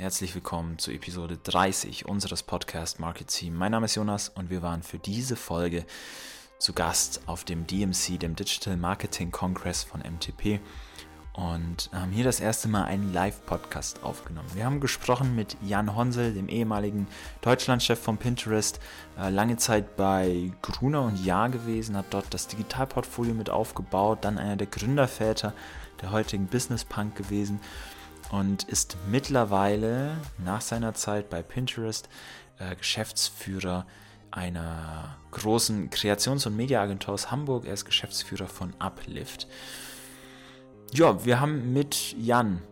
Herzlich willkommen zu Episode 30 unseres Podcast Market Team. Mein Name ist Jonas und wir waren für diese Folge zu Gast auf dem DMC, dem Digital Marketing Congress von MTP und haben hier das erste Mal einen Live-Podcast aufgenommen. Wir haben gesprochen mit Jan Honsel, dem ehemaligen Deutschlandchef von Pinterest, äh, lange Zeit bei Gruner und Jahr gewesen, hat dort das Digitalportfolio mit aufgebaut, dann einer der Gründerväter der heutigen Business Punk gewesen und ist mittlerweile nach seiner Zeit bei Pinterest äh, Geschäftsführer einer großen Kreations- und Mediaagentur aus Hamburg. Er ist Geschäftsführer von Uplift. Ja, wir haben mit Jan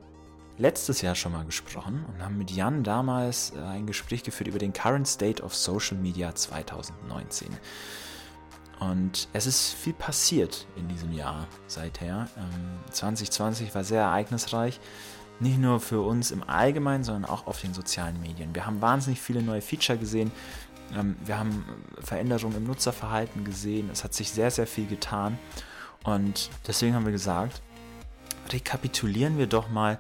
letztes Jahr schon mal gesprochen und haben mit Jan damals äh, ein Gespräch geführt über den Current State of Social Media 2019. Und es ist viel passiert in diesem Jahr seither. 2020 ähm, war sehr ereignisreich, nicht nur für uns im Allgemeinen, sondern auch auf den sozialen Medien. Wir haben wahnsinnig viele neue Feature gesehen. Ähm, wir haben Veränderungen im Nutzerverhalten gesehen. Es hat sich sehr, sehr viel getan. Und deswegen haben wir gesagt, rekapitulieren wir doch mal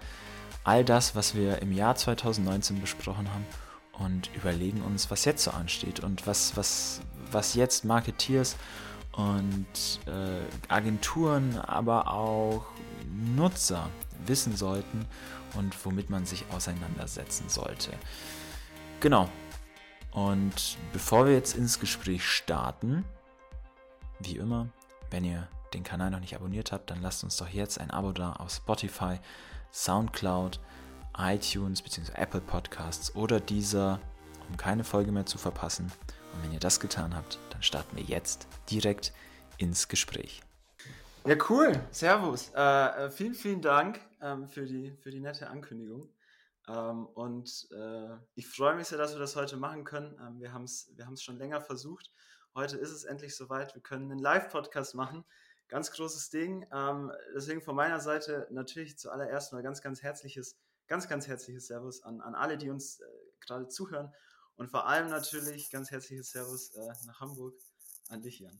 all das, was wir im Jahr 2019 besprochen haben und überlegen uns, was jetzt so ansteht und was, was, was jetzt Marketeers und äh, Agenturen, aber auch Nutzer wissen sollten und womit man sich auseinandersetzen sollte. Genau. Und bevor wir jetzt ins Gespräch starten, wie immer, wenn ihr den Kanal noch nicht abonniert habt, dann lasst uns doch jetzt ein Abo da auf Spotify, SoundCloud, iTunes bzw. Apple Podcasts oder dieser, um keine Folge mehr zu verpassen. Und wenn ihr das getan habt, dann starten wir jetzt direkt ins Gespräch. Ja, cool. Servus. Äh, äh vielen, vielen Dank ähm, für, die, für die nette Ankündigung. Ähm, und äh, ich freue mich sehr, dass wir das heute machen können. Ähm, wir haben es wir schon länger versucht. Heute ist es endlich soweit. Wir können einen Live-Podcast machen. Ganz großes Ding. Ähm, deswegen von meiner Seite natürlich zuallererst mal ganz, ganz herzliches, ganz, ganz herzliches Servus an, an alle, die uns äh, gerade zuhören. Und vor allem natürlich ganz herzliches Servus äh, nach Hamburg an dich, Jan.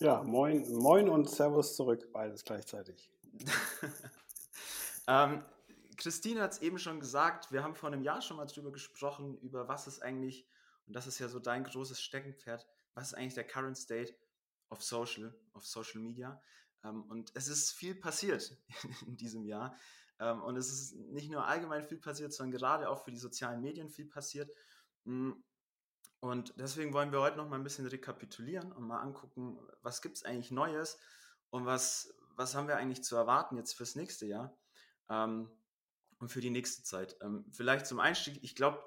Ja, moin, moin und Servus zurück, beides gleichzeitig. ähm, Christine hat es eben schon gesagt, wir haben vor einem Jahr schon mal drüber gesprochen, über was ist eigentlich, und das ist ja so dein großes Steckenpferd, was ist eigentlich der Current State of Social, of Social Media. Ähm, und es ist viel passiert in diesem Jahr. Ähm, und es ist nicht nur allgemein viel passiert, sondern gerade auch für die sozialen Medien viel passiert. Mm, und deswegen wollen wir heute noch mal ein bisschen rekapitulieren und mal angucken, was gibt es eigentlich Neues und was, was haben wir eigentlich zu erwarten jetzt fürs nächste Jahr ähm, und für die nächste Zeit. Ähm, vielleicht zum Einstieg, ich glaube,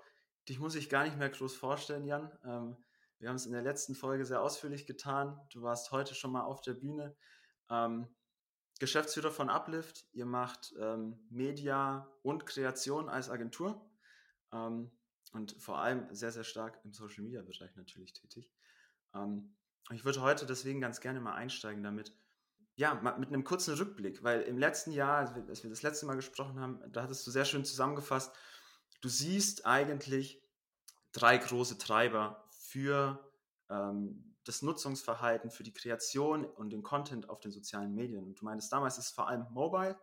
dich muss ich gar nicht mehr groß vorstellen, Jan. Ähm, wir haben es in der letzten Folge sehr ausführlich getan. Du warst heute schon mal auf der Bühne. Ähm, Geschäftsführer von Uplift, ihr macht ähm, Media und Kreation als Agentur. Und vor allem sehr, sehr stark im Social Media Bereich natürlich tätig. Ähm, ich würde heute deswegen ganz gerne mal einsteigen damit, ja, mit einem kurzen Rückblick, weil im letzten Jahr, als wir das letzte Mal gesprochen haben, da hattest du sehr schön zusammengefasst, du siehst eigentlich drei große Treiber für ähm, das Nutzungsverhalten, für die Kreation und den Content auf den sozialen Medien. Und du meintest damals ist es vor allem Mobile,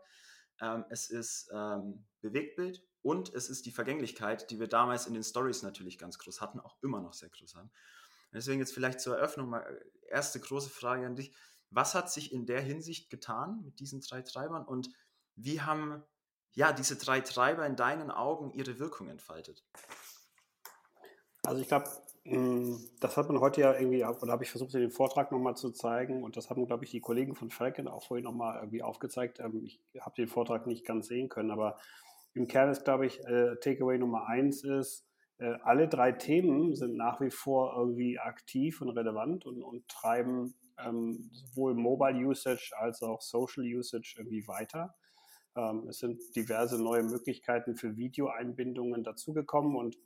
ähm, es ist ähm, Bewegtbild und es ist die Vergänglichkeit, die wir damals in den Stories natürlich ganz groß hatten, auch immer noch sehr groß haben. Deswegen jetzt vielleicht zur Eröffnung mal äh, erste große Frage an dich. Was hat sich in der Hinsicht getan mit diesen drei Treibern und wie haben ja diese drei Treiber in deinen Augen ihre Wirkung entfaltet? Also ich glaube, hm, das hat man heute ja irgendwie, oder habe ich versucht, in dem Vortrag nochmal zu zeigen und das haben, glaube ich, die Kollegen von Falcon auch vorhin nochmal irgendwie aufgezeigt. Ähm, ich habe den Vortrag nicht ganz sehen können, aber im Kern ist, glaube ich, äh, Takeaway Nummer eins ist, äh, alle drei Themen sind nach wie vor irgendwie aktiv und relevant und, und treiben ähm, sowohl Mobile Usage als auch Social Usage irgendwie weiter. Ähm, es sind diverse neue Möglichkeiten für Videoeinbindungen dazugekommen und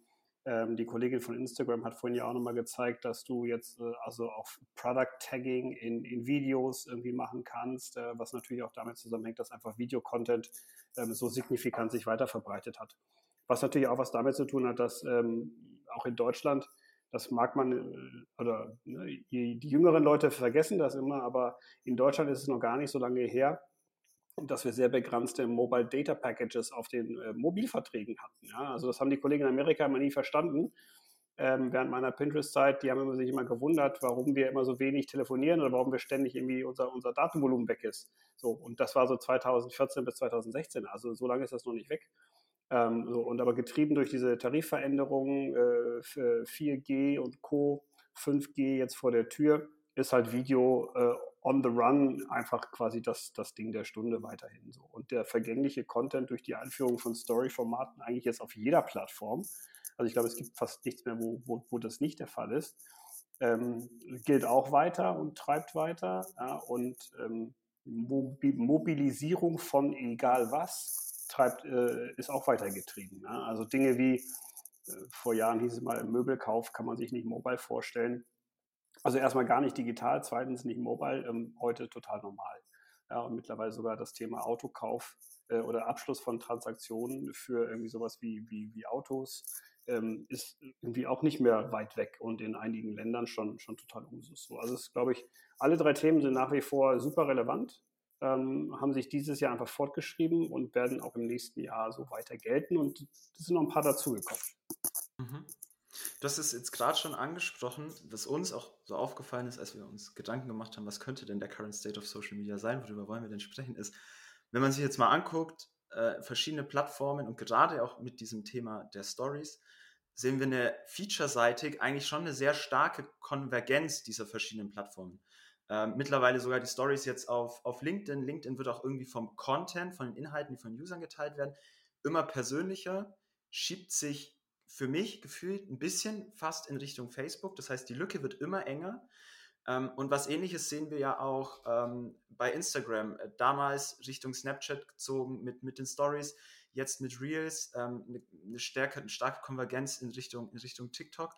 ähm, die Kollegin von Instagram hat vorhin ja auch nochmal gezeigt, dass du jetzt äh, also auch Product Tagging in, in Videos irgendwie machen kannst, äh, was natürlich auch damit zusammenhängt, dass einfach Videocontent ähm, so signifikant sich weiter verbreitet hat. Was natürlich auch was damit zu tun hat, dass ähm, auch in Deutschland, das mag man, äh, oder ne, die, die jüngeren Leute vergessen das immer, aber in Deutschland ist es noch gar nicht so lange her, dass wir sehr begrenzte Mobile Data Packages auf den äh, Mobilverträgen hatten. Ja? Also das haben die Kollegen in Amerika immer nie verstanden. Ähm, während meiner Pinterest-Zeit, die haben sich immer gewundert, warum wir immer so wenig telefonieren oder warum wir ständig irgendwie unser, unser Datenvolumen weg ist. So, und das war so 2014 bis 2016, also so lange ist das noch nicht weg. Ähm, so, und aber getrieben durch diese Tarifveränderungen, äh, 4G und Co., 5G jetzt vor der Tür, ist halt Video äh, on the run einfach quasi das, das Ding der Stunde weiterhin so. Und der vergängliche Content durch die Einführung von Story-Formaten eigentlich jetzt auf jeder Plattform, also ich glaube, es gibt fast nichts mehr, wo, wo, wo das nicht der Fall ist, ähm, gilt auch weiter und treibt weiter. Ja, und ähm, Mobilisierung von egal was treibt, äh, ist auch weitergetrieben. Ja. Also Dinge wie, äh, vor Jahren hieß es mal, im Möbelkauf kann man sich nicht mobile vorstellen also erstmal gar nicht digital, zweitens nicht mobile, ähm, heute total normal. Ja, und mittlerweile sogar das Thema Autokauf äh, oder Abschluss von Transaktionen für irgendwie sowas wie, wie, wie Autos ähm, ist irgendwie auch nicht mehr weit weg und in einigen Ländern schon, schon total Usus. So, also es glaube ich, alle drei Themen sind nach wie vor super relevant, ähm, haben sich dieses Jahr einfach fortgeschrieben und werden auch im nächsten Jahr so weiter gelten und es sind noch ein paar dazugekommen. Mhm. Hast es jetzt gerade schon angesprochen, was uns auch so aufgefallen ist, als wir uns Gedanken gemacht haben, was könnte denn der Current State of Social Media sein, worüber wollen wir denn sprechen, ist, wenn man sich jetzt mal anguckt, äh, verschiedene Plattformen und gerade auch mit diesem Thema der Stories, sehen wir eine featureseitig eigentlich schon eine sehr starke Konvergenz dieser verschiedenen Plattformen. Äh, mittlerweile sogar die Stories jetzt auf, auf LinkedIn. LinkedIn wird auch irgendwie vom Content, von den Inhalten, die von Usern geteilt werden, immer persönlicher, schiebt sich für mich gefühlt ein bisschen fast in Richtung Facebook. Das heißt, die Lücke wird immer enger. Ähm, und was ähnliches sehen wir ja auch ähm, bei Instagram. Äh, damals Richtung Snapchat gezogen mit, mit den Stories, jetzt mit Reels, ähm, eine, eine, eine starke Konvergenz in Richtung, in Richtung TikTok.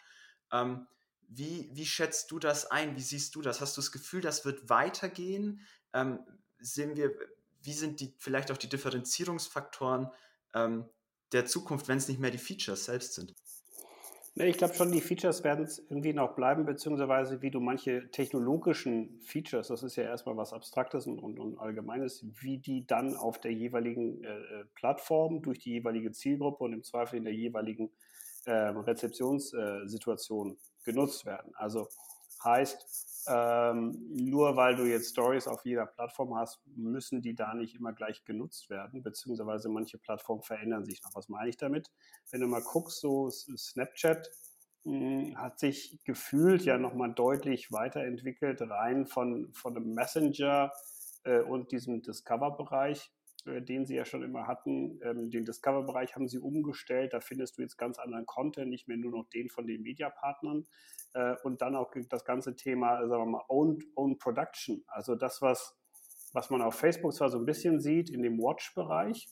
Ähm, wie, wie schätzt du das ein? Wie siehst du das? Hast du das Gefühl, das wird weitergehen? Ähm, sehen wir, wie sind die vielleicht auch die Differenzierungsfaktoren ähm, der Zukunft, wenn es nicht mehr die Features selbst sind? Ich glaube schon, die Features werden es irgendwie noch bleiben, beziehungsweise wie du manche technologischen Features, das ist ja erstmal was Abstraktes und, und, und Allgemeines, wie die dann auf der jeweiligen äh, äh Plattform durch die jeweilige Zielgruppe und im Zweifel in der jeweiligen äh, Rezeptionssituation genutzt werden. Also heißt, ähm, nur weil du jetzt Stories auf jeder Plattform hast, müssen die da nicht immer gleich genutzt werden, beziehungsweise manche Plattformen verändern sich noch. Was meine ich damit? Wenn du mal guckst, so Snapchat hm, hat sich gefühlt ja nochmal deutlich weiterentwickelt, rein von, von einem Messenger äh, und diesem Discover-Bereich den sie ja schon immer hatten. Ähm, den Discover-Bereich haben sie umgestellt. Da findest du jetzt ganz anderen Content, nicht mehr nur noch den von den Mediapartnern. Äh, und dann auch das ganze Thema, sagen wir mal, Own, Own Production. Also das, was, was man auf Facebook zwar so ein bisschen sieht in dem Watch-Bereich,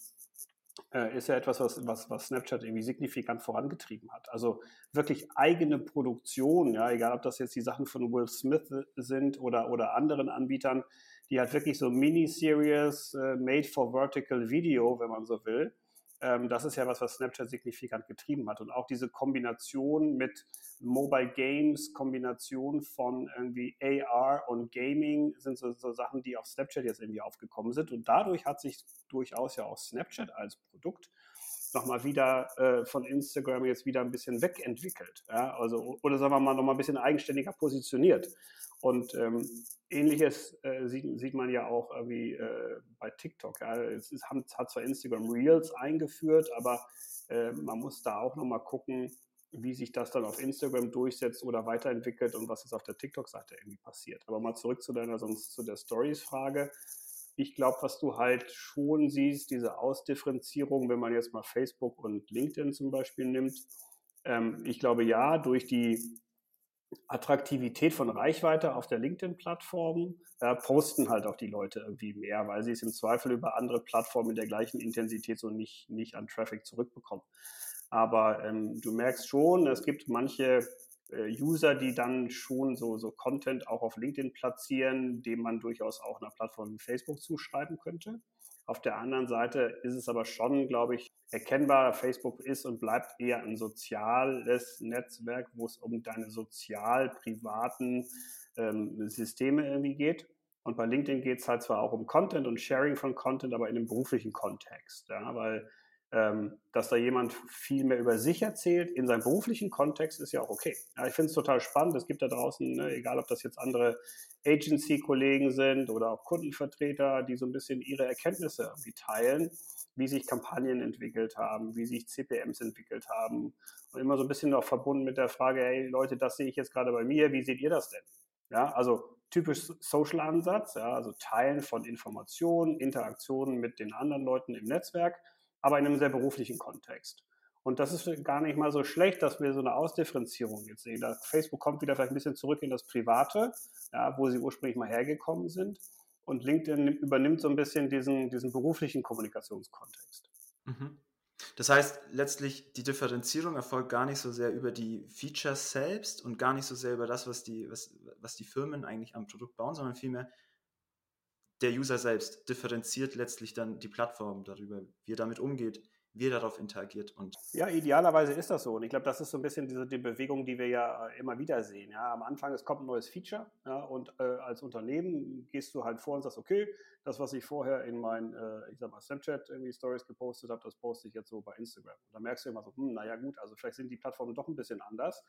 äh, ist ja etwas, was, was, was Snapchat irgendwie signifikant vorangetrieben hat. Also wirklich eigene Produktion, ja, egal ob das jetzt die Sachen von Will Smith sind oder, oder anderen Anbietern, die hat wirklich so Mini-Series äh, made for vertical Video, wenn man so will. Ähm, das ist ja was, was Snapchat signifikant getrieben hat. Und auch diese Kombination mit Mobile Games, Kombination von irgendwie AR und Gaming sind so, so Sachen, die auf Snapchat jetzt irgendwie aufgekommen sind. Und dadurch hat sich durchaus ja auch Snapchat als Produkt nochmal wieder äh, von Instagram jetzt wieder ein bisschen wegentwickelt. Ja? Also, oder sagen wir mal nochmal ein bisschen eigenständiger positioniert. Und ähm, ähnliches äh, sieht, sieht man ja auch irgendwie äh, bei TikTok. Ja. Es ist, hat zwar Instagram Reels eingeführt, aber äh, man muss da auch nochmal gucken, wie sich das dann auf Instagram durchsetzt oder weiterentwickelt und was jetzt auf der TikTok-Seite irgendwie passiert. Aber mal zurück zu deiner, sonst zu der Stories-Frage. Ich glaube, was du halt schon siehst, diese Ausdifferenzierung, wenn man jetzt mal Facebook und LinkedIn zum Beispiel nimmt. Ähm, ich glaube ja, durch die Attraktivität von Reichweite auf der LinkedIn-Plattform äh, posten halt auch die Leute irgendwie mehr, weil sie es im Zweifel über andere Plattformen in der gleichen Intensität so nicht, nicht an Traffic zurückbekommen. Aber ähm, du merkst schon, es gibt manche User, die dann schon so, so Content auch auf LinkedIn platzieren, dem man durchaus auch einer Plattform wie Facebook zuschreiben könnte. Auf der anderen Seite ist es aber schon, glaube ich, erkennbar, Facebook ist und bleibt eher ein soziales Netzwerk, wo es um deine sozial-privaten ähm, Systeme irgendwie geht. Und bei LinkedIn geht es halt zwar auch um Content und Sharing von Content, aber in einem beruflichen Kontext. Ja, weil ähm, dass da jemand viel mehr über sich erzählt in seinem beruflichen Kontext ist ja auch okay. Ja, ich finde es total spannend. Es gibt da draußen, ne, egal ob das jetzt andere Agency-Kollegen sind oder auch Kundenvertreter, die so ein bisschen ihre Erkenntnisse teilen, wie sich Kampagnen entwickelt haben, wie sich CPMs entwickelt haben. Und immer so ein bisschen auch verbunden mit der Frage, hey Leute, das sehe ich jetzt gerade bei mir, wie seht ihr das denn? Ja, also typisch Social-Ansatz, ja, also Teilen von Informationen, Interaktionen mit den anderen Leuten im Netzwerk, aber in einem sehr beruflichen Kontext. Und das ist gar nicht mal so schlecht, dass wir so eine Ausdifferenzierung jetzt sehen. Da Facebook kommt wieder vielleicht ein bisschen zurück in das Private, ja, wo sie ursprünglich mal hergekommen sind. Und LinkedIn übernimmt so ein bisschen diesen, diesen beruflichen Kommunikationskontext. Mhm. Das heißt, letztlich die Differenzierung erfolgt gar nicht so sehr über die Features selbst und gar nicht so sehr über das, was die, was, was die Firmen eigentlich am Produkt bauen, sondern vielmehr der User selbst differenziert letztlich dann die Plattform darüber, wie er damit umgeht, wie er darauf interagiert. Und ja, idealerweise ist das so. Und ich glaube, das ist so ein bisschen diese die Bewegung, die wir ja äh, immer wieder sehen. Ja, am Anfang, es kommt ein neues Feature ja, und äh, als Unternehmen gehst du halt vor und sagst, okay, das, was ich vorher in mein, äh, ich sag mal, Snapchat irgendwie Stories gepostet habe, das poste ich jetzt so bei Instagram. Und da merkst du immer so, hm, naja gut, also vielleicht sind die Plattformen doch ein bisschen anders.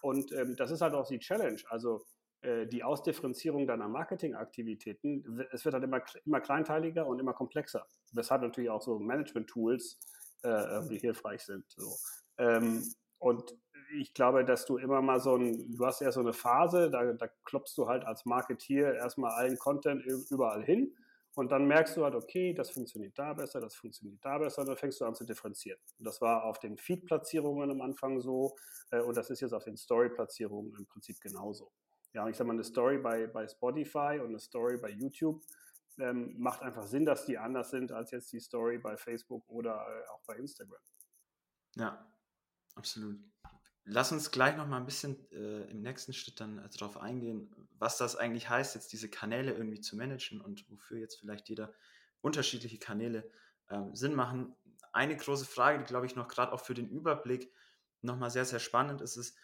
Und ähm, das ist halt auch die Challenge. Also die Ausdifferenzierung deiner Marketingaktivitäten, es wird halt immer, immer kleinteiliger und immer komplexer. Weshalb natürlich auch so Management-Tools äh, hilfreich sind. So. Ähm, und ich glaube, dass du immer mal so ein, du hast ja so eine Phase, da, da klopfst du halt als Marketier erstmal allen Content überall hin und dann merkst du halt, okay, das funktioniert da besser, das funktioniert da besser, und dann fängst du an zu differenzieren. Und das war auf den Feed-Platzierungen am Anfang so äh, und das ist jetzt auf den Story-Platzierungen im Prinzip genauso. Ja, ich sag mal, eine Story bei, bei Spotify und eine Story bei YouTube ähm, macht einfach Sinn, dass die anders sind als jetzt die Story bei Facebook oder äh, auch bei Instagram. Ja, absolut. Lass uns gleich noch mal ein bisschen äh, im nächsten Schritt dann äh, darauf eingehen, was das eigentlich heißt, jetzt diese Kanäle irgendwie zu managen und wofür jetzt vielleicht jeder unterschiedliche Kanäle ähm, Sinn machen. Eine große Frage, die glaube ich noch gerade auch für den Überblick nochmal sehr, sehr spannend ist, ist,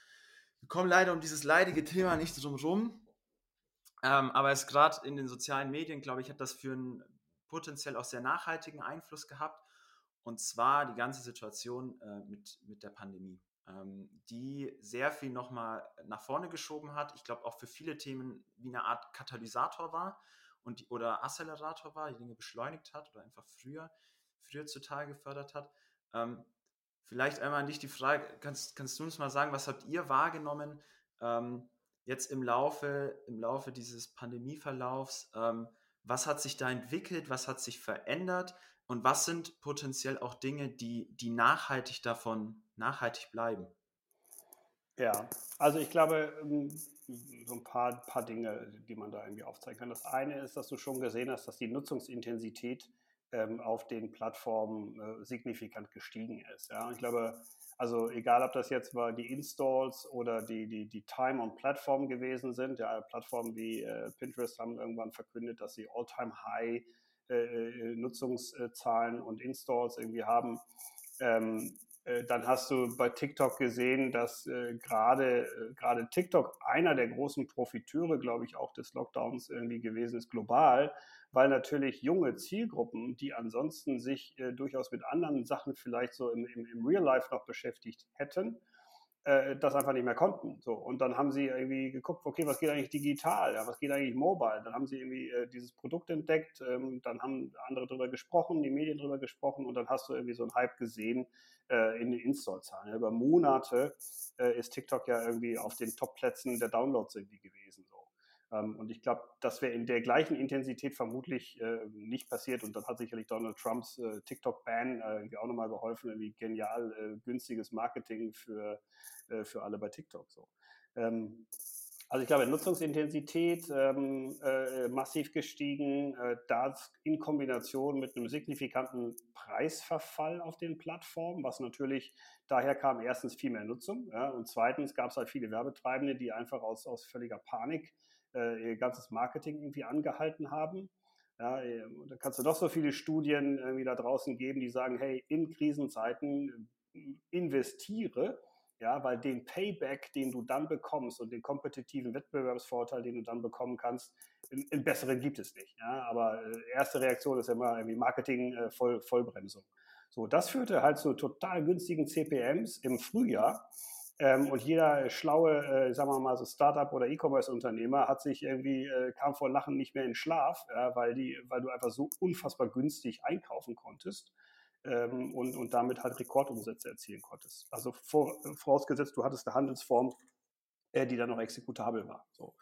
wir kommen leider um dieses leidige Thema nicht drum rum. Ähm, aber es gerade in den sozialen Medien, glaube ich, hat das für einen potenziell auch sehr nachhaltigen Einfluss gehabt. Und zwar die ganze Situation äh, mit, mit der Pandemie, ähm, die sehr viel nochmal nach vorne geschoben hat. Ich glaube auch für viele Themen wie eine Art Katalysator war und oder Accelerator war, die Dinge beschleunigt hat oder einfach früher, früher zutage gefördert hat. Ähm, Vielleicht einmal an dich die Frage, kannst, kannst du uns mal sagen, was habt ihr wahrgenommen ähm, jetzt im Laufe, im Laufe dieses Pandemieverlaufs? Ähm, was hat sich da entwickelt? Was hat sich verändert? Und was sind potenziell auch Dinge, die, die nachhaltig davon, nachhaltig bleiben? Ja, also ich glaube, ähm, so ein paar, paar Dinge, die man da irgendwie aufzeigen kann. Das eine ist, dass du schon gesehen hast, dass die Nutzungsintensität ähm, auf den Plattformen äh, signifikant gestiegen ist. Ja? Ich glaube, also egal, ob das jetzt war die Installs oder die, die, die Time on Plattform gewesen sind, ja, Plattformen wie äh, Pinterest haben irgendwann verkündet, dass sie All-Time-High äh, äh, Nutzungszahlen und Installs irgendwie haben. Ähm, äh, dann hast du bei TikTok gesehen, dass äh, gerade äh, gerade TikTok einer der großen Profiteure, glaube ich, auch des Lockdowns irgendwie gewesen ist global, weil natürlich junge Zielgruppen, die ansonsten sich äh, durchaus mit anderen Sachen vielleicht so im, im, im Real Life noch beschäftigt hätten, äh, das einfach nicht mehr konnten. So. Und dann haben sie irgendwie geguckt, okay, was geht eigentlich digital, ja, was geht eigentlich mobile? Dann haben sie irgendwie äh, dieses Produkt entdeckt, ähm, dann haben andere darüber gesprochen, die Medien darüber gesprochen und dann hast du irgendwie so einen Hype gesehen äh, in den Install-Zahlen. Über Monate äh, ist TikTok ja irgendwie auf den Top-Plätzen der Downloads irgendwie gewesen. Ähm, und ich glaube, das wäre in der gleichen Intensität vermutlich äh, nicht passiert. Und dann hat sicherlich Donald Trumps äh, TikTok-Ban äh, auch nochmal geholfen, irgendwie genial äh, günstiges Marketing für, äh, für alle bei TikTok. So. Ähm, also ich glaube, Nutzungsintensität ähm, äh, massiv gestiegen, das in Kombination mit einem signifikanten Preisverfall auf den Plattformen, was natürlich daher kam, erstens viel mehr Nutzung ja, und zweitens gab es halt viele Werbetreibende, die einfach aus, aus völliger Panik ihr ganzes Marketing irgendwie angehalten haben. Ja, äh, da kannst du doch so viele Studien irgendwie da draußen geben, die sagen, hey, in Krisenzeiten äh, investiere Ja, weil den Payback, den du dann bekommst und den kompetitiven Wettbewerbsvorteil, den du dann bekommen kannst, in besseren gibt es nicht. Ja, aber äh, erste Reaktion ist immer irgendwie Marketing äh, Voll, Vollbremsung. So, das führte halt zu total günstigen CPMs im Frühjahr. Ähm, und jeder schlaue, äh, sagen wir mal so Startup oder E-Commerce-Unternehmer hat sich irgendwie, äh, kam vor Lachen nicht mehr in Schlaf, ja, weil, die, weil du einfach so unfassbar günstig einkaufen konntest ähm, und, und damit halt Rekordumsätze erzielen konntest. Also vor, vorausgesetzt, du hattest eine Handelsform, äh, die dann noch exekutabel war. So.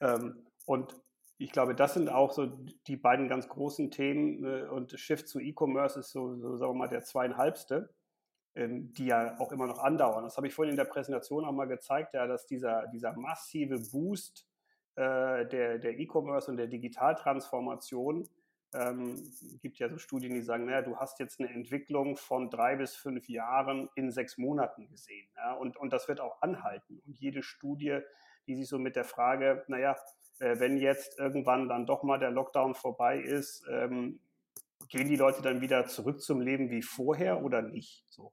Ähm, und ich glaube, das sind auch so die beiden ganz großen Themen äh, und Shift zu E-Commerce ist so, so, sagen wir mal, der zweieinhalbste, die ja auch immer noch andauern. Das habe ich vorhin in der Präsentation auch mal gezeigt, ja, dass dieser, dieser massive Boost äh, der, der E-Commerce und der Digitaltransformation ähm, gibt ja so Studien, die sagen, naja, du hast jetzt eine Entwicklung von drei bis fünf Jahren in sechs Monaten gesehen. Ja, und, und das wird auch anhalten. Und jede Studie, die sich so mit der Frage, naja, äh, wenn jetzt irgendwann dann doch mal der Lockdown vorbei ist, ähm, gehen die Leute dann wieder zurück zum Leben wie vorher oder nicht? So.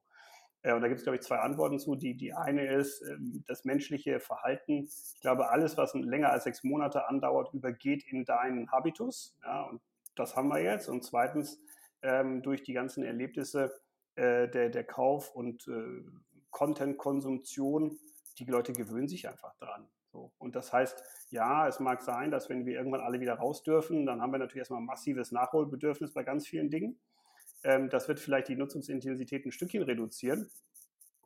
Äh, und da gibt es, glaube ich, zwei Antworten zu. Die, die eine ist ähm, das menschliche Verhalten. Ich glaube, alles, was länger als sechs Monate andauert, übergeht in deinen Habitus. Ja, und das haben wir jetzt. Und zweitens, ähm, durch die ganzen Erlebnisse äh, der, der Kauf- und äh, Content-Konsumtion, die Leute gewöhnen sich einfach dran. So. Und das heißt, ja, es mag sein, dass wenn wir irgendwann alle wieder raus dürfen, dann haben wir natürlich erstmal ein massives Nachholbedürfnis bei ganz vielen Dingen. Ähm, das wird vielleicht die Nutzungsintensität ein Stückchen reduzieren,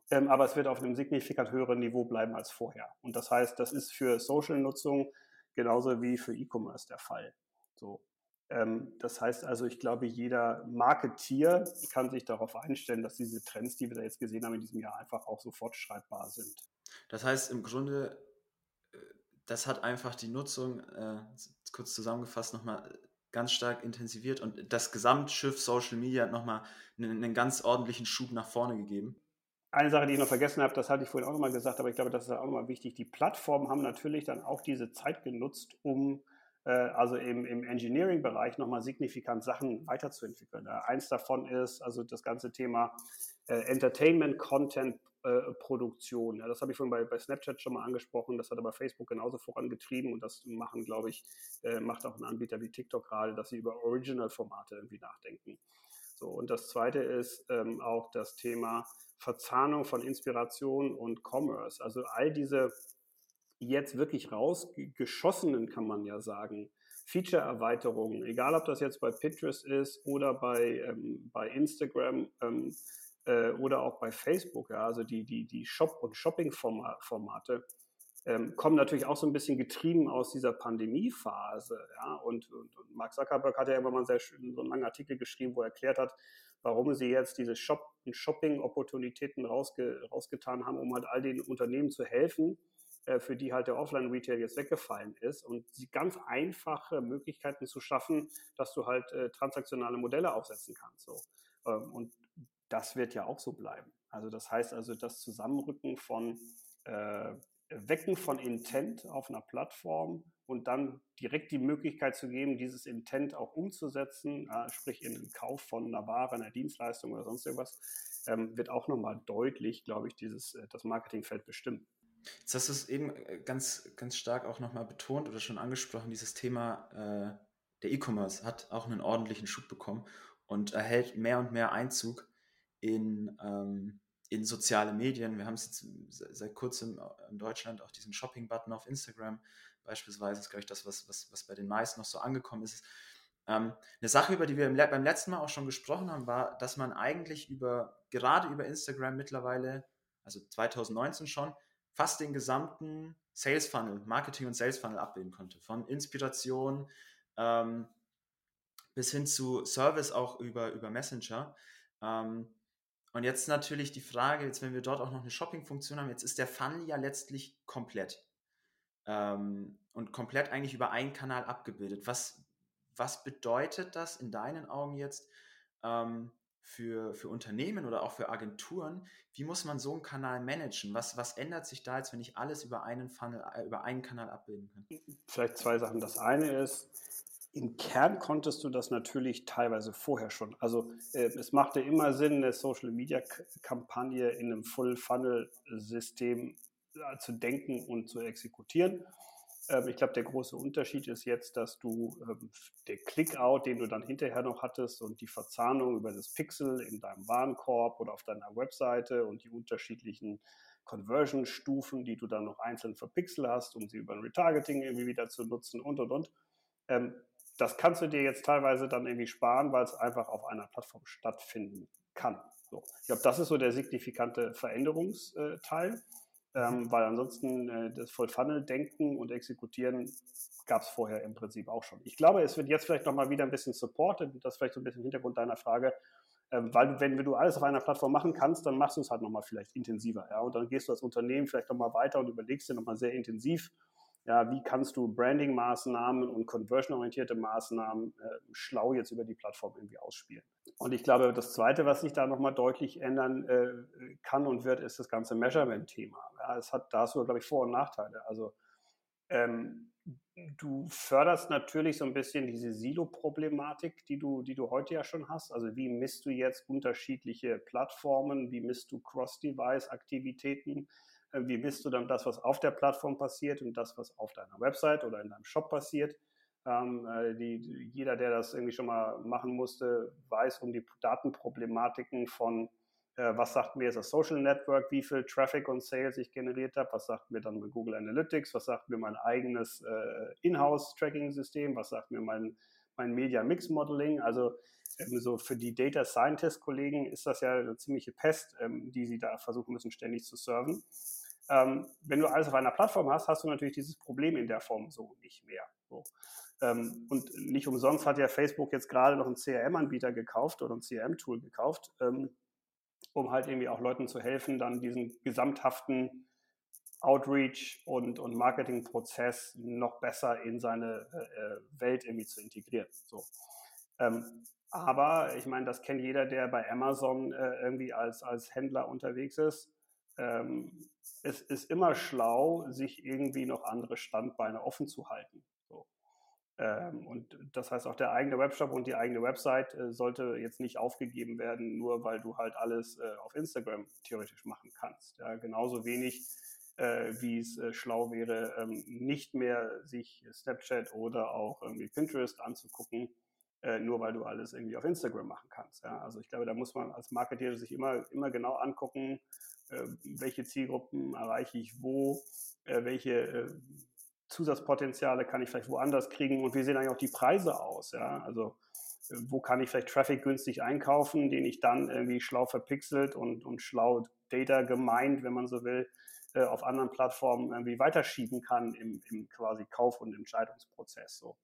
ähm, aber es wird auf einem signifikant höheren Niveau bleiben als vorher. Und das heißt, das ist für Social-Nutzung genauso wie für E-Commerce der Fall. So. Ähm, das heißt also, ich glaube, jeder Marketier kann sich darauf einstellen, dass diese Trends, die wir da jetzt gesehen haben in diesem Jahr, einfach auch so fortschreibbar sind. Das heißt, im Grunde das hat einfach die Nutzung, äh, kurz zusammengefasst, nochmal ganz stark intensiviert und das Gesamtschiff Social Media hat nochmal einen, einen ganz ordentlichen Schub nach vorne gegeben. Eine Sache, die ich noch vergessen habe, das hatte ich vorhin auch nochmal gesagt, aber ich glaube, das ist auch nochmal wichtig. Die Plattformen haben natürlich dann auch diese Zeit genutzt, um äh, also im, im Engineering-Bereich nochmal signifikant Sachen weiterzuentwickeln. Ja, eins davon ist also das ganze Thema äh, Entertainment-Content äh, Produktion. Ja, das habe ich vorhin bei, bei Snapchat schon mal angesprochen. Das hat aber Facebook genauso vorangetrieben und das machen, glaube ich, äh, macht auch ein Anbieter wie TikTok gerade, dass sie über Original-Formate irgendwie nachdenken. So, und das zweite ist ähm, auch das Thema Verzahnung von Inspiration und Commerce. Also all diese jetzt wirklich rausgeschossenen, kann man ja sagen, Feature-Erweiterungen, egal ob das jetzt bei Pinterest ist oder bei, ähm, bei Instagram, ähm, äh, oder auch bei Facebook, ja, also die, die, die Shop- und Shopping-Formate, ähm, kommen natürlich auch so ein bisschen getrieben aus dieser Pandemiephase. Ja? Und, und, und Mark Zuckerberg hat ja immer mal sehr schön so einen langen Artikel geschrieben, wo er erklärt hat, warum sie jetzt diese Shop- und Shopping-Opportunitäten rausge rausgetan haben, um halt all den Unternehmen zu helfen, äh, für die halt der Offline-Retail jetzt weggefallen ist und sie ganz einfache Möglichkeiten zu schaffen, dass du halt äh, transaktionale Modelle aufsetzen kannst. So. Ähm, und das wird ja auch so bleiben. Also das heißt also, das Zusammenrücken von äh, Wecken von Intent auf einer Plattform und dann direkt die Möglichkeit zu geben, dieses Intent auch umzusetzen, äh, sprich in den Kauf von einer Ware, einer Dienstleistung oder sonst irgendwas, ähm, wird auch nochmal deutlich, glaube ich, dieses, äh, das Marketingfeld bestimmen. Jetzt hast du es eben äh, ganz, ganz stark auch nochmal betont oder schon angesprochen, dieses Thema äh, der E-Commerce hat auch einen ordentlichen Schub bekommen und erhält mehr und mehr Einzug in, ähm, in soziale Medien. Wir haben es jetzt seit kurzem in Deutschland auch diesen Shopping-Button auf Instagram beispielsweise. Das ist, glaube ich, das, was, was, was bei den meisten noch so angekommen ist. Ähm, eine Sache, über die wir im, beim letzten Mal auch schon gesprochen haben, war, dass man eigentlich über, gerade über Instagram mittlerweile, also 2019 schon, fast den gesamten Sales Funnel, Marketing und Sales Funnel abbilden konnte. Von Inspiration ähm, bis hin zu Service auch über, über Messenger. Ähm, und jetzt natürlich die Frage, jetzt wenn wir dort auch noch eine Shopping-Funktion haben, jetzt ist der Funnel ja letztlich komplett. Ähm, und komplett eigentlich über einen Kanal abgebildet. Was, was bedeutet das in deinen Augen jetzt ähm, für, für Unternehmen oder auch für Agenturen? Wie muss man so einen Kanal managen? Was, was ändert sich da jetzt, wenn ich alles über einen Funnel, äh, über einen Kanal abbilden kann? Vielleicht zwei Sachen. Das eine ist, im Kern konntest du das natürlich teilweise vorher schon. Also äh, es machte immer Sinn, eine Social-Media-Kampagne in einem Full-Funnel-System äh, zu denken und zu exekutieren. Ähm, ich glaube, der große Unterschied ist jetzt, dass du ähm, der Click-Out, den du dann hinterher noch hattest und die Verzahnung über das Pixel in deinem Warenkorb oder auf deiner Webseite und die unterschiedlichen Conversion-Stufen, die du dann noch einzeln für Pixel hast, um sie über ein Retargeting irgendwie wieder zu nutzen und und und. Ähm, das kannst du dir jetzt teilweise dann irgendwie sparen, weil es einfach auf einer Plattform stattfinden kann. So. Ich glaube, das ist so der signifikante Veränderungsteil, ähm, weil ansonsten äh, das Voll-Funnel-Denken und Exekutieren gab es vorher im Prinzip auch schon. Ich glaube, es wird jetzt vielleicht nochmal wieder ein bisschen supported, das ist vielleicht so ein bisschen Hintergrund deiner Frage, ähm, weil wenn, wenn du alles auf einer Plattform machen kannst, dann machst du es halt nochmal vielleicht intensiver. Ja? Und dann gehst du als Unternehmen vielleicht nochmal weiter und überlegst dir nochmal sehr intensiv, ja, wie kannst du Branding-Maßnahmen und conversion-orientierte Maßnahmen äh, schlau jetzt über die Plattform irgendwie ausspielen. Und ich glaube, das Zweite, was sich da nochmal deutlich ändern äh, kann und wird, ist das ganze Measurement-Thema. Ja, es hat, da du, glaube ich, Vor- und Nachteile. Also ähm, du förderst natürlich so ein bisschen diese Silo-Problematik, die du, die du heute ja schon hast. Also wie misst du jetzt unterschiedliche Plattformen, wie misst du Cross-Device-Aktivitäten? Wie misst du dann das, was auf der Plattform passiert und das, was auf deiner Website oder in deinem Shop passiert? Ähm, äh, die, jeder, der das irgendwie schon mal machen musste, weiß um die Datenproblematiken von, äh, was sagt mir jetzt das Social Network, wie viel Traffic und Sales ich generiert habe, was sagt mir dann mit Google Analytics, was sagt mir mein eigenes äh, Inhouse-Tracking-System, was sagt mir mein, mein Media Mix Modeling. Also ähm, so für die Data Scientist-Kollegen ist das ja eine ziemliche Pest, ähm, die sie da versuchen müssen, ständig zu serven. Ähm, wenn du alles auf einer Plattform hast, hast du natürlich dieses Problem in der Form so nicht mehr. So. Ähm, und nicht umsonst hat ja Facebook jetzt gerade noch einen CRM-Anbieter gekauft oder ein CRM-Tool gekauft, ähm, um halt irgendwie auch Leuten zu helfen, dann diesen gesamthaften Outreach und, und Marketingprozess noch besser in seine äh, äh Welt irgendwie zu integrieren. So. Ähm, aber ich meine, das kennt jeder, der bei Amazon äh, irgendwie als, als Händler unterwegs ist. Ähm, es ist immer schlau, sich irgendwie noch andere Standbeine offen zu halten. So. Ähm, und das heißt, auch der eigene Webshop und die eigene Website äh, sollte jetzt nicht aufgegeben werden, nur weil du halt alles äh, auf Instagram theoretisch machen kannst. Ja, genauso wenig, äh, wie es äh, schlau wäre, ähm, nicht mehr sich Snapchat oder auch irgendwie Pinterest anzugucken, äh, nur weil du alles irgendwie auf Instagram machen kannst. Ja? Also ich glaube, da muss man als Marketeer sich immer, immer genau angucken, welche Zielgruppen erreiche ich wo, äh, welche äh, Zusatzpotenziale kann ich vielleicht woanders kriegen und wie sehen eigentlich auch die Preise aus. Ja? Also wo kann ich vielleicht Traffic günstig einkaufen, den ich dann irgendwie schlau verpixelt und, und schlau Data gemeint, wenn man so will, auf anderen Plattformen irgendwie weiterschieben kann im, im quasi Kauf- und Entscheidungsprozess. So.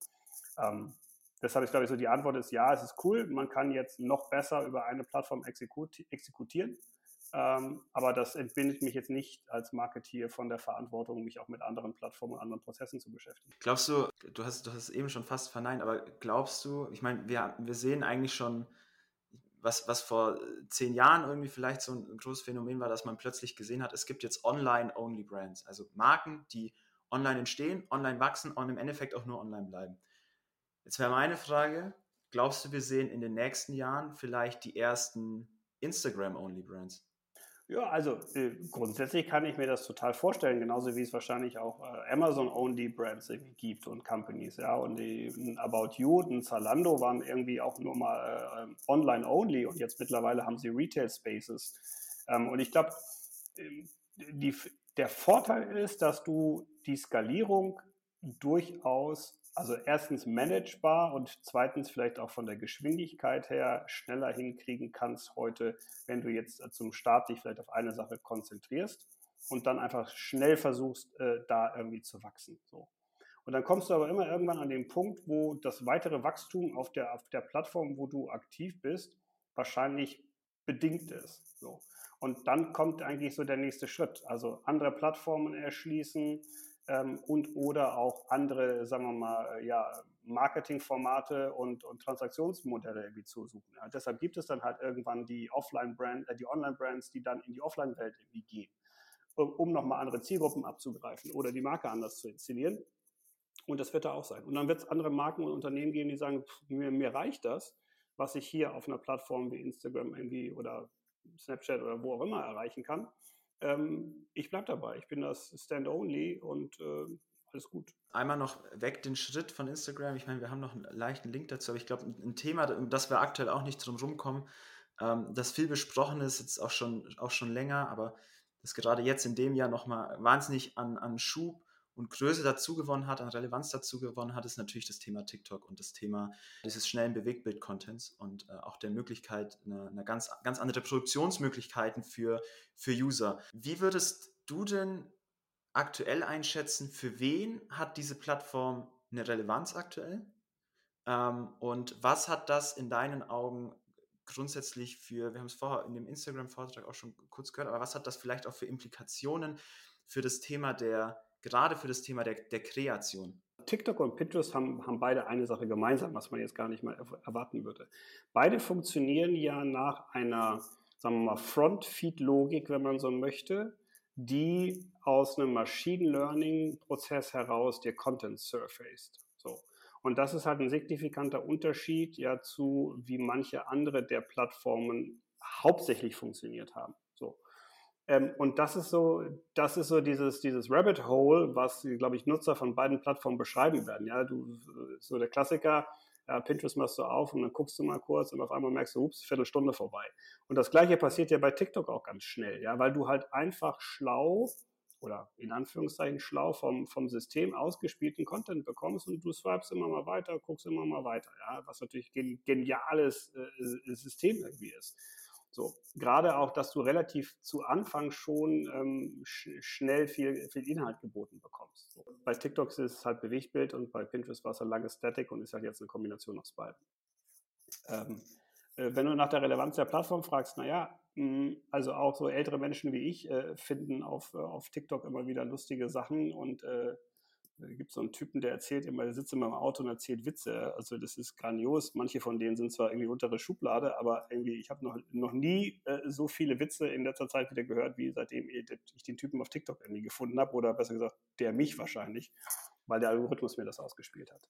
Ähm, deshalb ist, glaube ich, so die Antwort ist ja, es ist cool, man kann jetzt noch besser über eine Plattform exekutieren. Ähm, aber das entbindet mich jetzt nicht als Marketeer von der Verantwortung, mich auch mit anderen Plattformen und anderen Prozessen zu beschäftigen. Glaubst du, du hast, du hast es eben schon fast verneint, aber glaubst du, ich meine, wir, wir sehen eigentlich schon, was, was vor zehn Jahren irgendwie vielleicht so ein großes Phänomen war, dass man plötzlich gesehen hat, es gibt jetzt Online-Only-Brands, also Marken, die online entstehen, online wachsen und im Endeffekt auch nur online bleiben. Jetzt wäre meine Frage, glaubst du, wir sehen in den nächsten Jahren vielleicht die ersten Instagram-Only-Brands? Ja, also äh, grundsätzlich kann ich mir das total vorstellen, genauso wie es wahrscheinlich auch äh, Amazon-Only-Brands irgendwie gibt und Companies, ja. Und die ein About You und Zalando waren irgendwie auch nur mal äh, online-only und jetzt mittlerweile haben sie Retail-Spaces. Ähm, und ich glaube, ähm, der Vorteil ist, dass du die Skalierung durchaus also erstens managebar und zweitens vielleicht auch von der Geschwindigkeit her schneller hinkriegen kannst heute, wenn du jetzt äh, zum Start dich vielleicht auf eine Sache konzentrierst und dann einfach schnell versuchst, äh, da irgendwie zu wachsen. So. Und dann kommst du aber immer irgendwann an den Punkt, wo das weitere Wachstum auf der, auf der Plattform, wo du aktiv bist, wahrscheinlich bedingt ist. So. Und dann kommt eigentlich so der nächste Schritt. Also andere Plattformen erschließen, ähm, und oder auch andere, sagen wir mal, ja, Marketingformate und, und Transaktionsmodelle irgendwie zu suchen. Ja. Deshalb gibt es dann halt irgendwann die Offline-Brand, äh, die Online-Brands, die dann in die Offline-Welt irgendwie gehen, um, um nochmal andere Zielgruppen abzugreifen oder die Marke anders zu inszenieren. Und das wird da auch sein. Und dann wird es andere Marken und Unternehmen geben, die sagen, pff, mir, mir reicht das, was ich hier auf einer Plattform wie Instagram irgendwie oder Snapchat oder wo auch immer erreichen kann. Ähm, ich bleibe dabei. Ich bin das Stand-Only und äh, alles gut. Einmal noch weg den Schritt von Instagram. Ich meine, wir haben noch einen leichten Link dazu, aber ich glaube, ein Thema, um das wir aktuell auch nicht drum rumkommen, ähm, das viel besprochen ist, jetzt auch schon, auch schon länger, aber das gerade jetzt in dem Jahr nochmal wahnsinnig an, an Schub und Größe dazu gewonnen hat, an Relevanz dazu gewonnen hat, ist natürlich das Thema TikTok und das Thema dieses schnellen Bewegtbild-Contents und äh, auch der Möglichkeit, eine, eine, ganz, ganz andere Produktionsmöglichkeiten für, für User. Wie würdest du denn aktuell einschätzen, für wen hat diese Plattform eine Relevanz aktuell? Ähm, und was hat das in deinen Augen grundsätzlich für, wir haben es vorher in dem Instagram-Vortrag auch schon kurz gehört, aber was hat das vielleicht auch für Implikationen für das Thema der, gerade für das Thema der, der Kreation? TikTok und Pinterest haben, haben beide eine Sache gemeinsam, was man jetzt gar nicht mal erwarten würde. Beide funktionieren ja nach einer, sagen wir mal, Front-Feed-Logik, wenn man so möchte, die aus einem Machine Learning-Prozess heraus dir Content surfaced. So. Und das ist halt ein signifikanter Unterschied ja zu, wie manche andere der Plattformen hauptsächlich funktioniert haben. Ähm, und das ist so, das ist so dieses, dieses Rabbit Hole, was, glaube ich, Nutzer von beiden Plattformen beschreiben werden. Ja, du, so der Klassiker, ja, Pinterest machst du auf und dann guckst du mal kurz und auf einmal merkst du, ups, Viertelstunde vorbei. Und das Gleiche passiert ja bei TikTok auch ganz schnell, ja, weil du halt einfach schlau oder in Anführungszeichen schlau vom, vom System ausgespielten Content bekommst und du swipes immer mal weiter, guckst immer mal weiter, ja, was natürlich ein geniales äh, System irgendwie ist. So, gerade auch, dass du relativ zu Anfang schon ähm, sch schnell viel, viel Inhalt geboten bekommst. So. Bei TikTok ist es halt Bewegtbild und bei Pinterest war es halt lange Static und ist halt jetzt eine Kombination aus beiden. Ähm, äh, wenn du nach der Relevanz der Plattform fragst, naja, hm, also auch so ältere Menschen wie ich äh, finden auf, äh, auf TikTok immer wieder lustige Sachen und äh, gibt so einen Typen, der erzählt immer, der sitzt immer im Auto und erzählt Witze. Also das ist grandios. Manche von denen sind zwar irgendwie untere Schublade, aber irgendwie, ich habe noch, noch nie äh, so viele Witze in letzter Zeit wieder gehört, wie seitdem ich den Typen auf TikTok irgendwie gefunden habe. Oder besser gesagt, der mich wahrscheinlich, weil der Algorithmus mir das ausgespielt hat.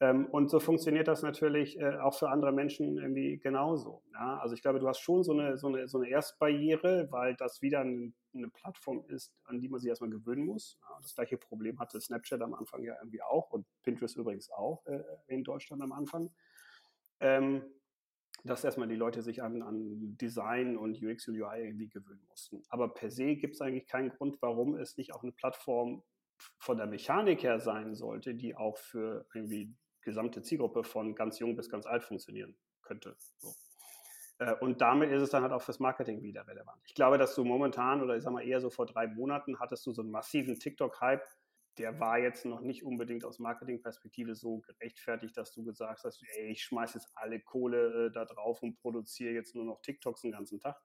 Ähm, und so funktioniert das natürlich äh, auch für andere Menschen irgendwie genauso. Ja? Also ich glaube, du hast schon so eine, so eine, so eine Erstbarriere, weil das wieder ein, eine Plattform ist, an die man sich erstmal gewöhnen muss. Ja, das gleiche Problem hatte Snapchat am Anfang ja irgendwie auch und Pinterest übrigens auch äh, in Deutschland am Anfang. Ähm, dass erstmal die Leute sich an, an Design und UX und UI irgendwie gewöhnen mussten. Aber per se gibt es eigentlich keinen Grund, warum es nicht auch eine Plattform von der Mechanik her sein sollte, die auch für irgendwie gesamte Zielgruppe von ganz jung bis ganz alt funktionieren könnte. So. Äh, und damit ist es dann halt auch fürs Marketing wieder relevant. Ich glaube, dass du momentan oder ich sag mal eher so vor drei Monaten hattest du so einen massiven TikTok-Hype. Der war jetzt noch nicht unbedingt aus Marketingperspektive so gerechtfertigt, dass du gesagt hast, ey, ich schmeiß jetzt alle Kohle äh, da drauf und produziere jetzt nur noch TikToks den ganzen Tag.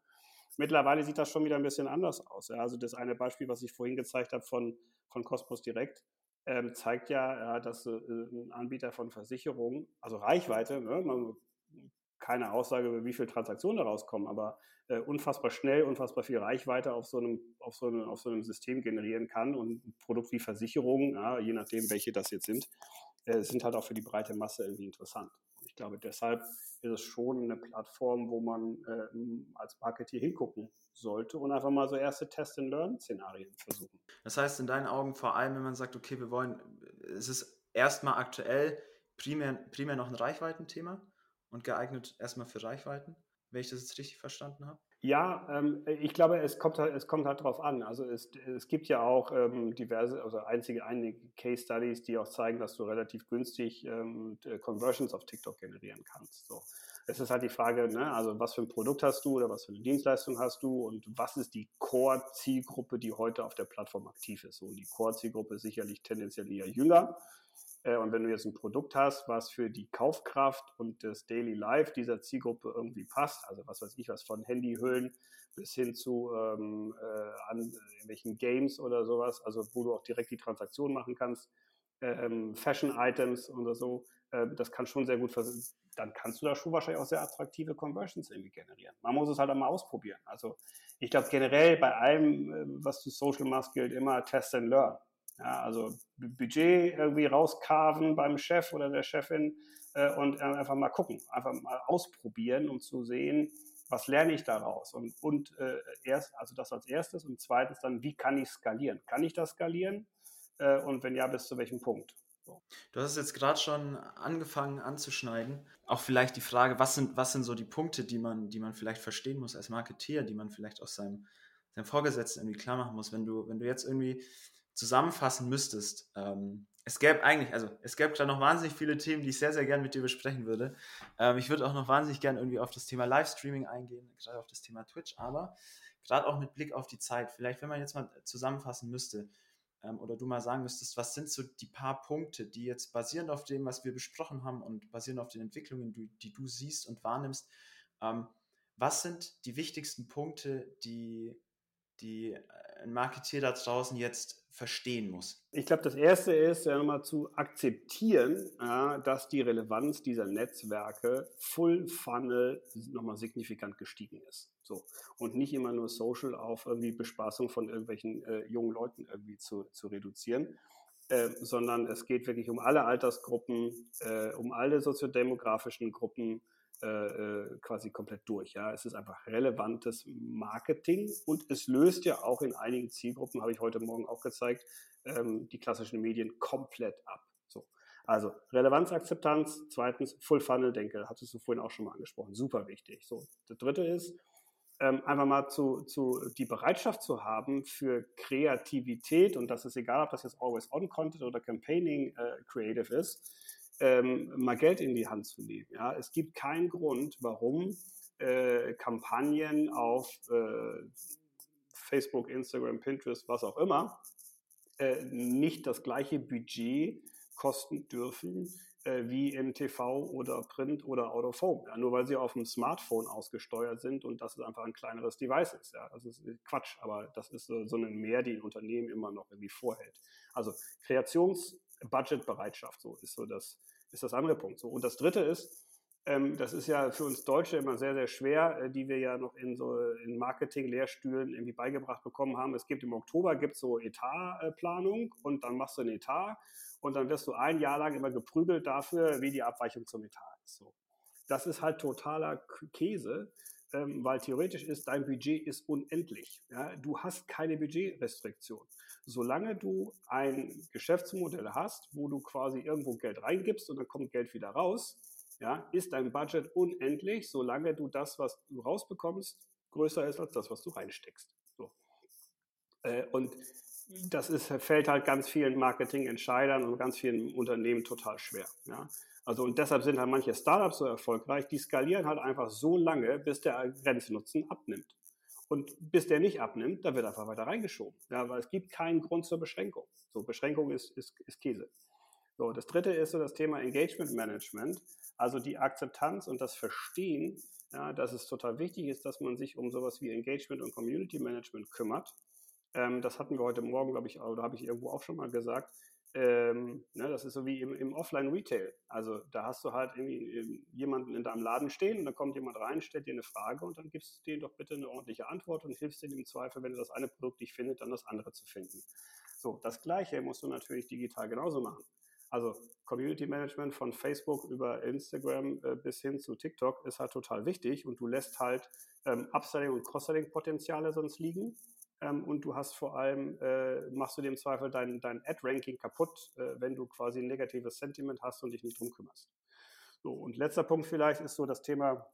Mittlerweile sieht das schon wieder ein bisschen anders aus. Ja. Also das eine Beispiel, was ich vorhin gezeigt habe von, von Cosmos Direct, ähm, zeigt ja, ja dass äh, ein Anbieter von Versicherungen, also Reichweite, ne, man, keine Aussage wie viele Transaktionen daraus kommen, aber äh, unfassbar schnell, unfassbar viel Reichweite auf so einem, auf so einem, auf so einem System generieren kann und ein Produkt wie Versicherungen, ja, je nachdem, welche das jetzt sind, äh, sind halt auch für die breite Masse irgendwie interessant. Glaube, deshalb ist es schon eine Plattform, wo man äh, als Marketeer hingucken sollte und einfach mal so erste Test-and-Learn-Szenarien versuchen. Das heißt, in deinen Augen vor allem, wenn man sagt, okay, wir wollen, es ist erstmal aktuell primär, primär noch ein Reichweitenthema und geeignet erstmal für Reichweiten, wenn ich das jetzt richtig verstanden habe? Ja, ähm, ich glaube, es kommt halt, es kommt halt drauf an. Also es, es gibt ja auch ähm, diverse, also einzige, einige Case Studies, die auch zeigen, dass du relativ günstig ähm, Conversions auf TikTok generieren kannst. So. Es ist halt die Frage, ne, also was für ein Produkt hast du oder was für eine Dienstleistung hast du und was ist die Core-Zielgruppe, die heute auf der Plattform aktiv ist. So, und die Core-Zielgruppe ist sicherlich tendenziell eher jünger. Äh, und wenn du jetzt ein Produkt hast, was für die Kaufkraft und das Daily Life dieser Zielgruppe irgendwie passt, also was weiß ich, was von Handyhüllen bis hin zu ähm, äh, an irgendwelchen Games oder sowas, also wo du auch direkt die Transaktion machen kannst, ähm, Fashion-Items oder so, äh, das kann schon sehr gut, dann kannst du da schon wahrscheinlich auch sehr attraktive Conversions irgendwie generieren. Man muss es halt einmal ausprobieren. Also ich glaube generell bei allem, äh, was du Social machst, gilt immer Test and Learn. Ja, also Budget irgendwie rauskarven beim Chef oder der Chefin äh, und einfach mal gucken, einfach mal ausprobieren, um zu sehen, was lerne ich daraus? Und, und äh, erst, also das als erstes und zweitens dann, wie kann ich skalieren? Kann ich das skalieren? Äh, und wenn ja, bis zu welchem Punkt? So. Du hast jetzt gerade schon angefangen anzuschneiden. Auch vielleicht die Frage, was sind, was sind so die Punkte, die man, die man vielleicht verstehen muss als Marketeer, die man vielleicht aus seinem, seinem Vorgesetzten irgendwie klar machen muss, wenn du, wenn du jetzt irgendwie zusammenfassen müsstest, ähm, es gäbe eigentlich, also es gäbe gerade noch wahnsinnig viele Themen, die ich sehr, sehr gerne mit dir besprechen würde. Ähm, ich würde auch noch wahnsinnig gerne irgendwie auf das Thema Livestreaming eingehen, gerade auf das Thema Twitch, aber gerade auch mit Blick auf die Zeit, vielleicht wenn man jetzt mal zusammenfassen müsste ähm, oder du mal sagen müsstest, was sind so die paar Punkte, die jetzt basierend auf dem, was wir besprochen haben und basierend auf den Entwicklungen, die, die du siehst und wahrnimmst, ähm, was sind die wichtigsten Punkte, die, die ein Marketeer da draußen jetzt verstehen muss? Ich glaube, das Erste ist ja nochmal zu akzeptieren, ja, dass die Relevanz dieser Netzwerke Full Funnel nochmal signifikant gestiegen ist. So. Und nicht immer nur Social auf irgendwie Bespaßung von irgendwelchen äh, jungen Leuten irgendwie zu, zu reduzieren. Äh, sondern es geht wirklich um alle Altersgruppen, äh, um alle soziodemografischen Gruppen, äh, äh, quasi komplett durch. Ja, es ist einfach relevantes Marketing und es löst ja auch in einigen Zielgruppen, habe ich heute Morgen auch gezeigt, ähm, die klassischen Medien komplett ab. So. Also Relevanzakzeptanz, zweitens Full Funnel Denke, hattest du vorhin auch schon mal angesprochen, super wichtig. So, das dritte ist, ähm, einfach mal zu, zu die Bereitschaft zu haben für Kreativität und das ist egal, ob das jetzt Always On Content oder Campaigning äh, Creative ist, ähm, mal Geld in die Hand zu nehmen. Ja? Es gibt keinen Grund, warum äh, Kampagnen auf äh, Facebook, Instagram, Pinterest, was auch immer, äh, nicht das gleiche Budget kosten dürfen äh, wie im TV oder Print oder Out of Home. Ja? Nur weil sie auf dem Smartphone ausgesteuert sind und das ist einfach ein kleineres Device ist. Ja? Das ist Quatsch, aber das ist so eine Mehr, die ein Unternehmen immer noch irgendwie vorhält. Also Kreationsbudgetbereitschaft, so ist so das, ist das andere Punkt. So. Und das dritte ist, ähm, das ist ja für uns Deutsche immer sehr, sehr schwer, äh, die wir ja noch in so in Marketing-Lehrstühlen irgendwie beigebracht bekommen haben. Es gibt im Oktober gibt so Etatplanung und dann machst du ein Etat und dann wirst du ein Jahr lang immer geprügelt dafür, wie die Abweichung zum Etat ist. So. Das ist halt totaler Käse, ähm, weil theoretisch ist dein Budget ist unendlich. Ja? Du hast keine Budgetrestriktion solange du ein Geschäftsmodell hast, wo du quasi irgendwo Geld reingibst und dann kommt Geld wieder raus, ja, ist dein Budget unendlich, solange du das, was du rausbekommst, größer ist als das, was du reinsteckst. So. Äh, und das ist, fällt halt ganz vielen Marketingentscheidern und ganz vielen Unternehmen total schwer. Ja. Also und deshalb sind halt manche Startups so erfolgreich, die skalieren halt einfach so lange, bis der Grenznutzen abnimmt. Und bis der nicht abnimmt, dann wird einfach weiter reingeschoben. Ja, weil es gibt keinen Grund zur Beschränkung. So, Beschränkung ist, ist, ist Käse. So, das dritte ist so das Thema Engagement Management, also die Akzeptanz und das Verstehen, ja, dass es total wichtig ist, dass man sich um sowas wie Engagement und Community Management kümmert. Ähm, das hatten wir heute Morgen, glaube ich, oder habe ich irgendwo auch schon mal gesagt. Ähm, ne, das ist so wie im, im Offline-Retail. Also da hast du halt irgendwie ähm, jemanden in deinem Laden stehen und dann kommt jemand rein, stellt dir eine Frage und dann gibst du dir doch bitte eine ordentliche Antwort und hilfst dir im Zweifel, wenn du das eine Produkt nicht findet, dann das andere zu finden. So, das Gleiche musst du natürlich digital genauso machen. Also Community Management von Facebook über Instagram äh, bis hin zu TikTok ist halt total wichtig und du lässt halt ähm, Upselling und Cross-Selling-Potenziale sonst liegen ähm, und du hast vor allem, äh, machst du dem Zweifel dein, dein Ad-Ranking kaputt, äh, wenn du quasi ein negatives Sentiment hast und dich nicht drum kümmerst. So, und letzter Punkt vielleicht ist so das Thema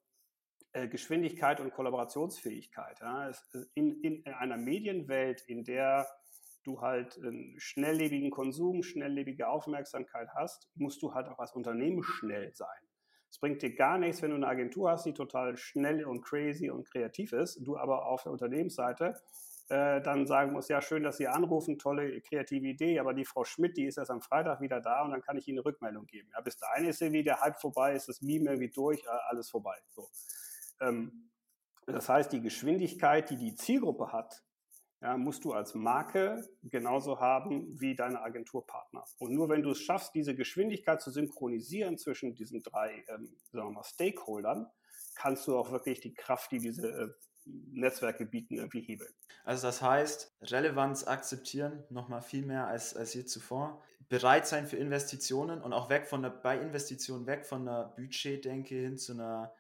äh, Geschwindigkeit und Kollaborationsfähigkeit. Ja. Äh, in, in einer Medienwelt, in der du halt einen schnelllebigen Konsum, schnelllebige Aufmerksamkeit hast, musst du halt auch als Unternehmen schnell sein. Es bringt dir gar nichts, wenn du eine Agentur hast, die total schnell und crazy und kreativ ist, du aber auf der Unternehmensseite äh, dann sagen muss, ja, schön, dass Sie anrufen, tolle kreative Idee, aber die Frau Schmidt, die ist erst am Freitag wieder da und dann kann ich Ihnen eine Rückmeldung geben. Ja, bis dahin ist irgendwie der Hype vorbei, ist das Meme irgendwie durch, äh, alles vorbei. So. Ähm, das heißt, die Geschwindigkeit, die die Zielgruppe hat, ja, musst du als Marke genauso haben wie deine Agenturpartner. Und nur wenn du es schaffst, diese Geschwindigkeit zu synchronisieren zwischen diesen drei ähm, sagen wir mal, Stakeholdern, kannst du auch wirklich die Kraft, die diese äh, Netzwerke bieten, irgendwie hebeln. Also das heißt, Relevanz akzeptieren, nochmal viel mehr als, als je zuvor. Bereit sein für Investitionen und auch weg von der, bei Investitionen weg von einer Budgetdenke hin zu einer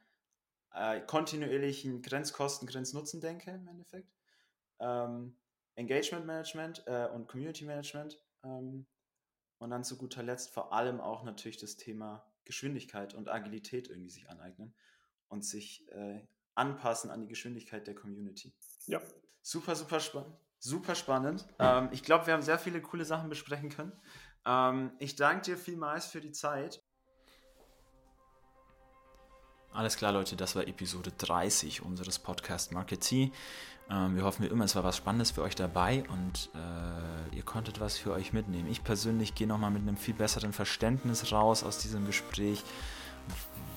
äh, kontinuierlichen Grenzkosten, Grenznutzen-Denke im Endeffekt. Ähm, Engagement Management äh, und Community Management. Ähm, und dann zu guter Letzt vor allem auch natürlich das Thema Geschwindigkeit und Agilität irgendwie sich aneignen und sich äh, anpassen an die Geschwindigkeit der Community. Ja. Super, super spannend. Super spannend. Ähm, ich glaube, wir haben sehr viele coole Sachen besprechen können. Ähm, ich danke dir vielmals für die Zeit. Alles klar, Leute, das war Episode 30 unseres Podcast Marketing. Ähm, wir hoffen wie immer, es war was Spannendes für euch dabei und äh, ihr konntet was für euch mitnehmen. Ich persönlich gehe nochmal mit einem viel besseren Verständnis raus aus diesem Gespräch.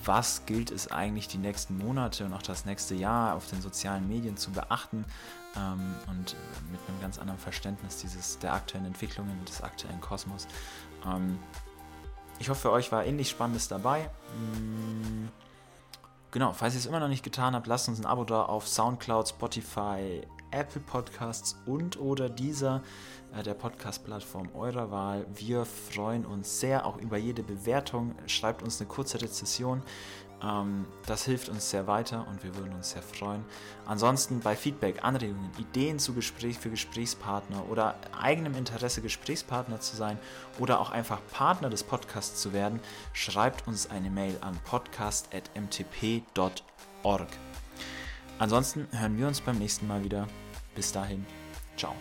Was gilt es eigentlich die nächsten Monate und auch das nächste Jahr auf den sozialen Medien zu beachten ähm, und mit einem ganz anderen Verständnis dieses, der aktuellen Entwicklungen, des aktuellen Kosmos. Ähm, ich hoffe, für euch war ähnlich Spannendes dabei. Mm, Genau, falls ihr es immer noch nicht getan habt, lasst uns ein Abo da auf Soundcloud, Spotify, Apple Podcasts und oder dieser äh, der Podcast-Plattform eurer Wahl. Wir freuen uns sehr auch über jede Bewertung. Schreibt uns eine kurze Rezession. Ähm, das hilft uns sehr weiter und wir würden uns sehr freuen. Ansonsten bei Feedback, Anregungen, Ideen zu Gespräch für Gesprächspartner oder eigenem Interesse Gesprächspartner zu sein oder auch einfach Partner des Podcasts zu werden, schreibt uns eine Mail an podcast.mtp.org. Ansonsten hören wir uns beim nächsten Mal wieder. Bis dahin, ciao.